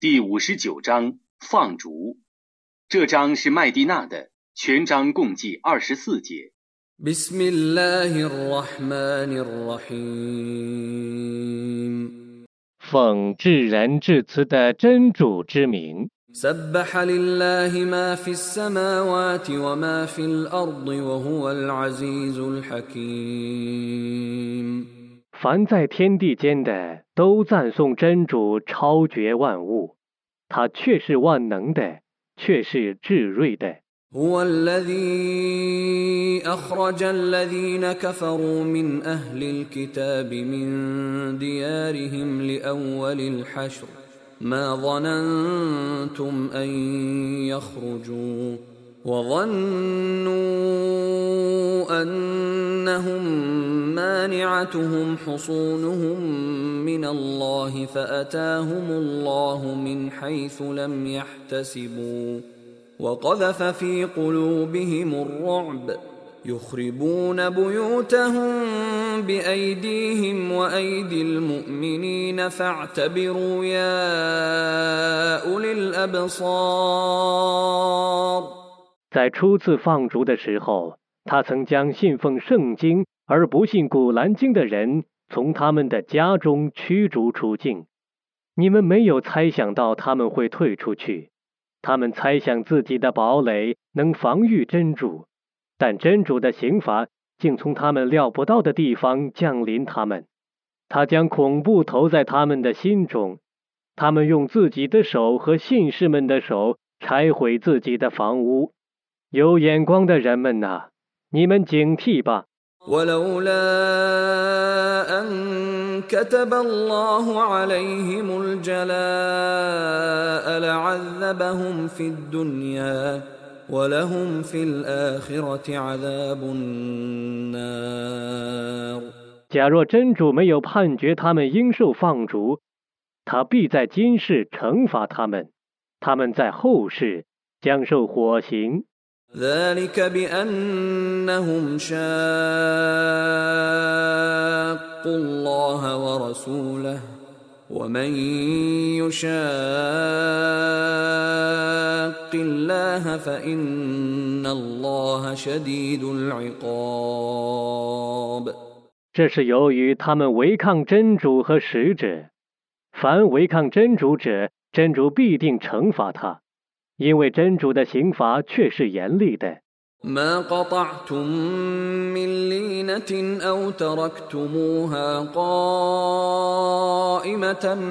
第五十九章放逐。这章是麦地那的，全章共计二十四节。奉至仁至慈的真主之名。凡在天地间的，都赞颂真主超绝万物，他却是万能的，却是至睿的。وظنوا أنهم مانعتهم حصونهم من الله فأتاهم الله من حيث لم يحتسبوا وقذف في قلوبهم الرعب يخربون بيوتهم بأيديهم وأيدي المؤمنين فاعتبروا يا أولي الأبصار 在初次放逐的时候，他曾将信奉圣经而不信古兰经的人从他们的家中驱逐出境。你们没有猜想到他们会退出去，他们猜想自己的堡垒能防御真主，但真主的刑罚竟从他们料不到的地方降临他们。他将恐怖投在他们的心中，他们用自己的手和信士们的手拆毁自己的房屋。有眼光的人们呐，你们警惕吧。假若真主没有判决他们应受放逐，他必在今世惩罚他们，他们在后世将受火刑。ذلك بأنهم شاق الله ورسوله، ومن يشاق الله فإن الله شديد العقاب。这是由于他们违抗真主和使者，凡违抗真主者，真主必定惩罚他。因为真主的刑罚却是严厉的。ما قطعتم من لينة أو تركتموها قائمة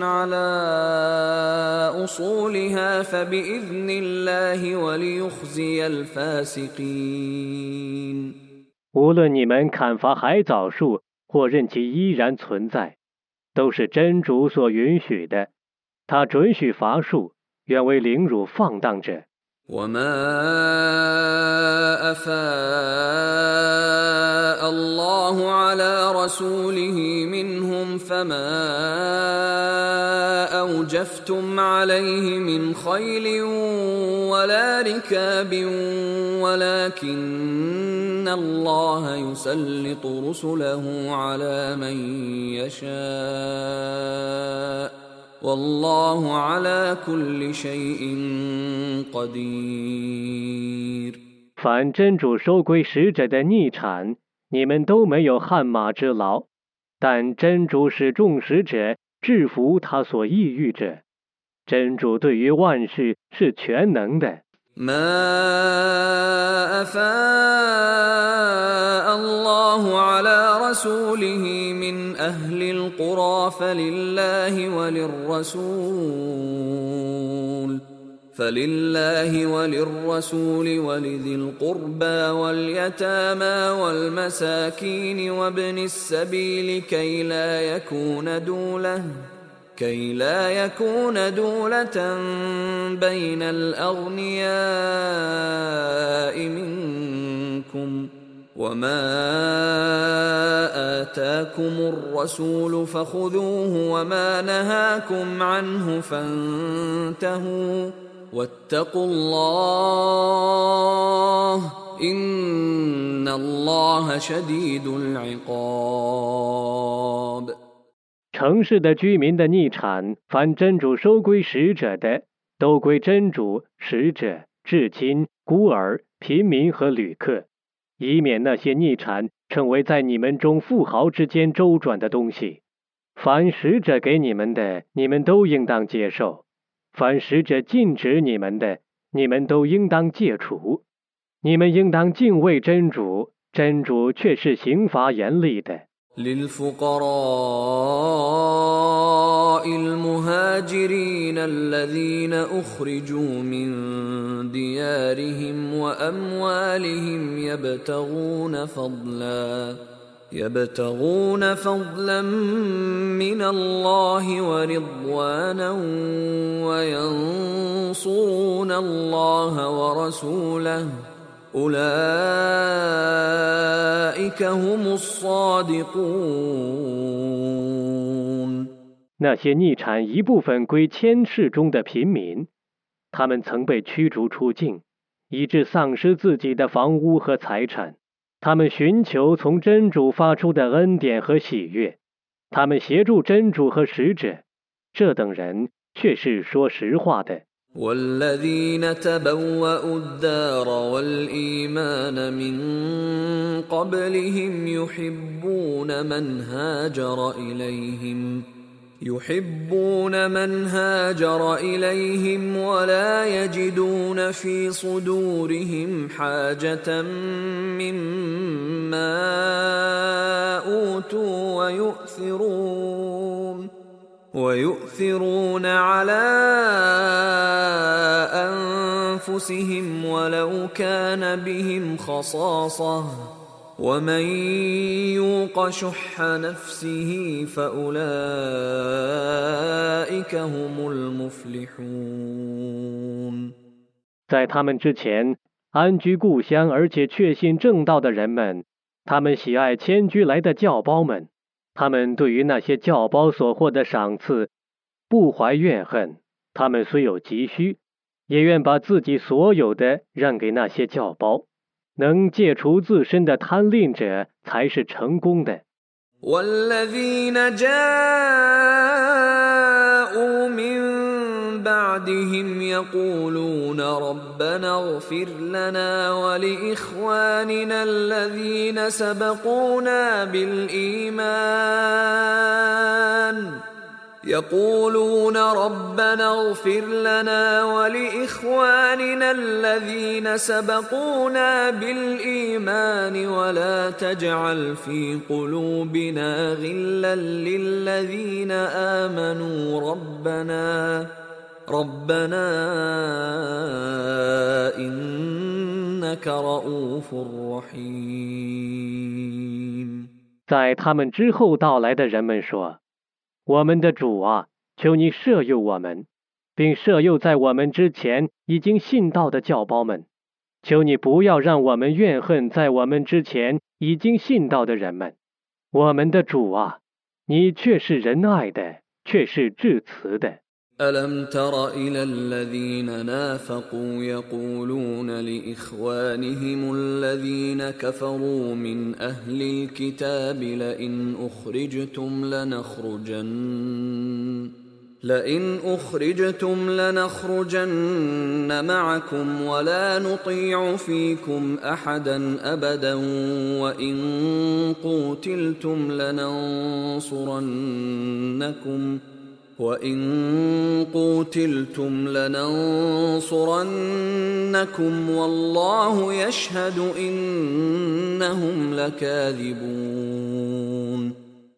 على أصولها فبإذن الله وليخزي الفاسقين 无论你们砍伐海藻树，或任其依然存在，都是真主所允许的。他准许伐树。 愿为凌辱放荡者。وما أفاء الله على رسوله منهم فما أوجفتم عليه من خيل ولا ركاب ولكن الله يسلط رسله على من يشاء 凡真主收归使者的逆产，你们都没有汗马之劳；但真主使众使者制服他所抑郁者。真主对于万事是全能的。رسوله من أهل القرى فلله وللرسول فلله وللرسول ولذي القربى واليتامى والمساكين وابن السبيل كي لا يكون دوله كي لا يكون دولة بين الأغنياء منكم وما آتاكم الرسول فخذوه وما نهاكم عنه فانتهوا واتقوا الله إن الله شديد العقاب 城市的居民的逆产，凡真主收归使者的，都归真主、使者、至亲、孤儿、贫民和旅客，以免那些逆产成为在你们中富豪之间周转的东西。凡使者给你们的，你们都应当接受；凡使者禁止你们的，你们都应当戒除。你们应当敬畏真主，真主却是刑罚严厉的。للفقراء المهاجرين الذين أخرجوا من ديارهم وأموالهم يبتغون فضلا يبتغون فضلا من الله ورضوانا وينصرون الله ورسوله. 那些逆产一部分归千世中的平民，他们曾被驱逐出境，以致丧失自己的房屋和财产。他们寻求从真主发出的恩典和喜悦，他们协助真主和使者。这等人却是说实话的。والذين تبوأوا الدار والإيمان من قبلهم يحبون من هاجر إليهم يحبون من هاجر إليهم ولا يجدون في صدورهم حاجة مما أوتوا ويؤثرون. ويؤثرون على انفسهم ولو كان بهم خصاصه ومن يوق شح نفسه فاولئك هم المفلحون 在他们之前，安居故乡而且确信正道的人们，他们喜爱迁居来的教胞们。 他们对于那些教胞所获的赏赐不怀怨恨，他们虽有急需，也愿把自己所有的让给那些教胞。能戒除自身的贪吝者才是成功的。 والذين جاءوا من بعدهم يقولون ربنا اغفر لنا ولإخواننا الذين سبقونا بالإيمان. يقولون ربنا اغفر لنا ولإخواننا الذين سبقونا بالإيمان ولا تجعل في قلوبنا غلا للذين آمنوا. ربنا ربنا إنك رؤوف رحيم 在他们之后到来的人们说：“我们的主啊，求你赦宥我们，并赦宥在我们之前已经信道的教胞们。求你不要让我们怨恨在我们之前已经信道的人们。我们的主啊，你却是仁爱的，却是至慈的。” ألم تر إلى الذين نافقوا يقولون لإخوانهم الذين كفروا من أهل الكتاب لئن أخرجتم لنخرجن لئن أخرجتم لنخرجن معكم ولا نطيع فيكم أحدا أبدا وإن قوتلتم لننصرنكم وإن قوتلتم لننصرنكم والله يشهد إنهم لكاذبون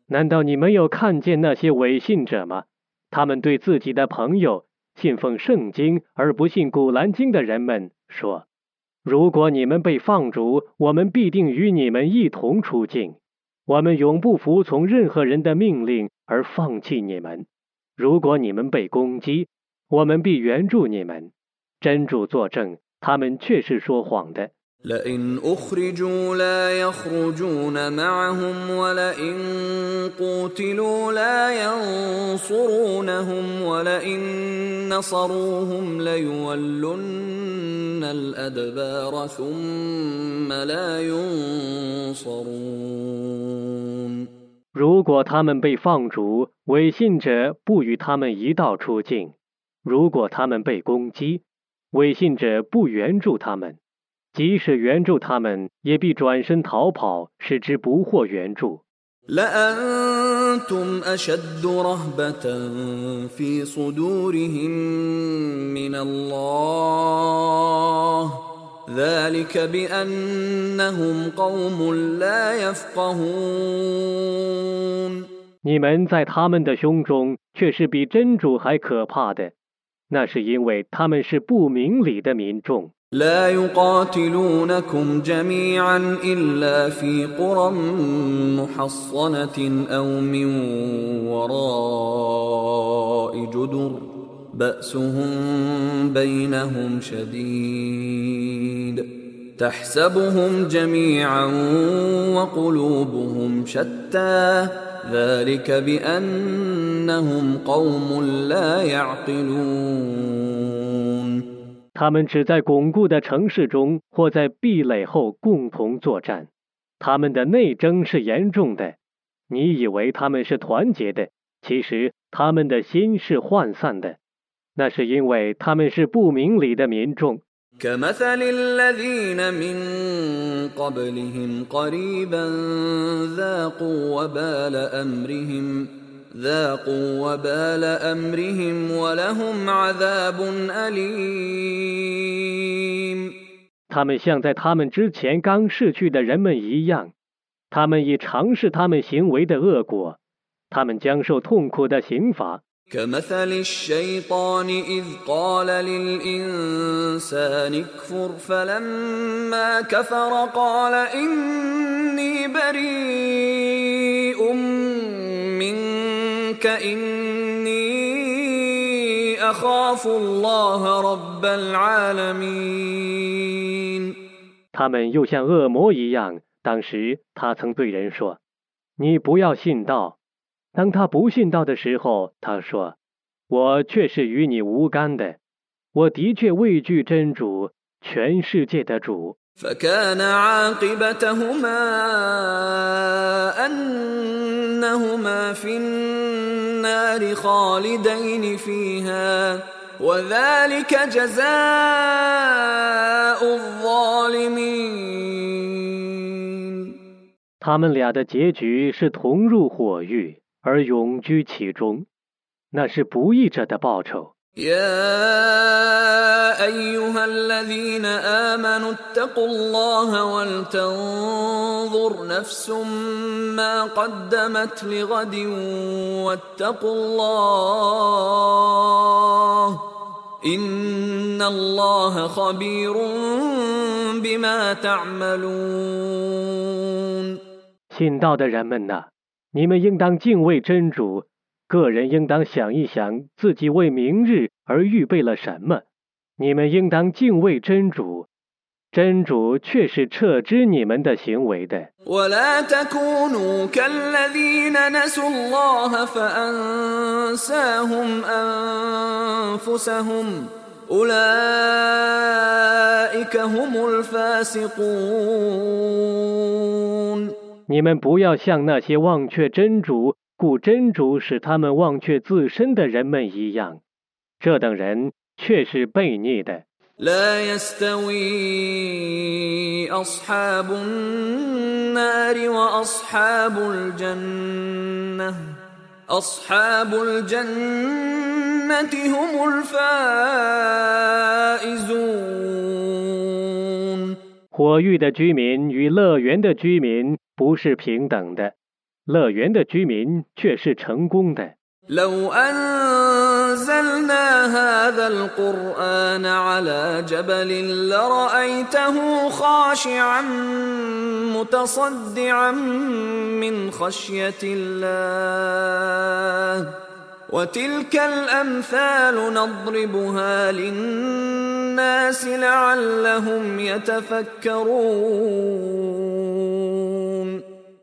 难道你没有看见那些伪信者吗？他们对自己的朋友信奉圣经而不信古兰经的人们说：“如果你们被放逐，我们必定与你们一同出境。我们永不服从任何人的命令而放弃你们。 如果你们被攻击，我们必援助你们。真主作证，他们却是说谎的。 لئن أخرجوا لا يخرجون معهم ولئن قوتلوا لا ينصرونهم ولئن نصروهم ليولن الأدبار ثم لا ينصرون 如果他们被放逐， 伪信者不与他们一道出境。如果他们被攻击，伪信者不援助他们；即使援助他们，也必转身逃跑，使之不获援助。 لأنتم أشد رهبة في صدورهم من الله ذلك بأنهم قوم لا يفقهون 你们在他们的胸中却是比真主还可怕的，那是因为他们是不明理的民众。 لا يقاتلونكم جميعا إلا في قرى محصنة أو من وراء جدر بأسهم بينهم شديد تحسبهم جميعا وقلوبهم شتى ذلك بأنهم قوم لا يعقلون 他们只在巩固的城市中或在壁垒后共同作战，他们的内争是严重的。你以为他们是团结的，其实他们的心是涣散的， 那是因为他们是不明理的民众。 كمثل الذين من قبلهم قريبا ذاقوا وبال أمرهم ذاقوا وبال أمرهم ولهم عذاب أليم 他们像在他们之前刚逝去的人们一样，他们已尝试他们行为的恶果，他们将受痛苦的刑罚。 كمثل الشيطان إذ قال للإنسان اكفر فلما كفر قال إني بريء منك إني أخاف الله رب العالمين 他们又像恶魔一样。当时他曾对人说：“你不要信道。” ”当他不信道的时候，他说：“我却是与你无干的。我的确畏惧真主，全世界的主。” فكان عاقبتهما أنهما في النار خالدين فيها وذلك جزاء الظالمين 他们俩的结局是同入火狱， 而永居其中，那是不义者的报酬。 يا أيها الذين آمنوا اتقوا الله ولتنظر نفس ما قدمت لغد واتقوا الله إن الله خبير بما تعملون 信道的人们呐， 你们应当敬畏真主，个人应当想一想自己为明日而预备了什么。你们应当敬畏真主，真主却是撤知你们的行为的。ولا تكونوا كالذين نسوا الله فأنساهم أنفسهم أولئك هم الفاسقون 你们不要像那些忘却真主、故真主使他们忘却自身的人们一样，这等人却是悖逆的。 لا يستوي أصحاب النار وأصحاب الجنة أصحاب الجنة هم الفائزون 火域的居民与乐园的居民 不是平等的，乐园的居民却是成功的。 لو أنزلنا هذا القرآن على جبل لرأيته خاشعا متصدعا من خشية الله وتلك الأمثال نضربها للناس لعلهم يتفكرون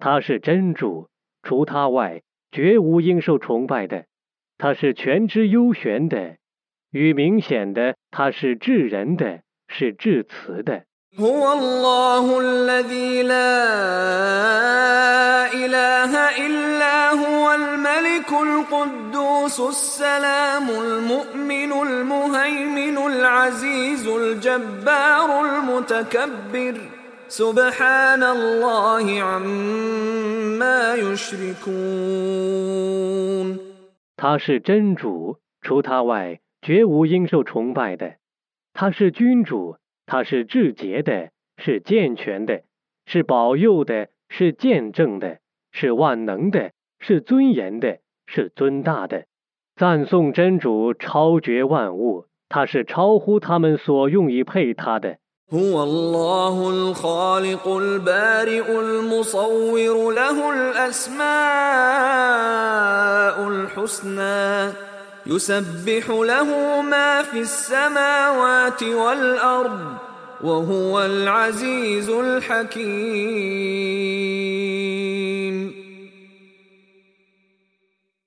他是真主，除他外绝无应受崇拜的。他是全知幽玄的，与明显的，他是至仁的，是至慈的。 هو الله الذي لا إله إلا هو الملك القدوس السلام المؤمن المهيمن العزيز الجبار المتكبر سبحان الله عما يشركون 他是真主，除他外绝无应受崇拜的。他是君主，他是至洁的，是健全的，是保佑的，是见证的，是万能的，是尊严的，是尊大的。赞颂真主超绝万物，他是超乎他们所用以配他的。 هو الله الخالق البارئ المصور له الاسماء الحسنى يسبح له ما في السماوات والارض وهو العزيز الحكيم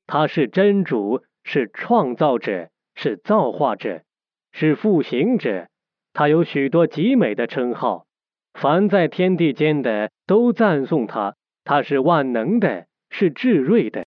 他是真主，是创造者，是造化者，是复行者。 他有许多极美的称号，凡在天地间的都赞颂他。他是万能的，是智睿的。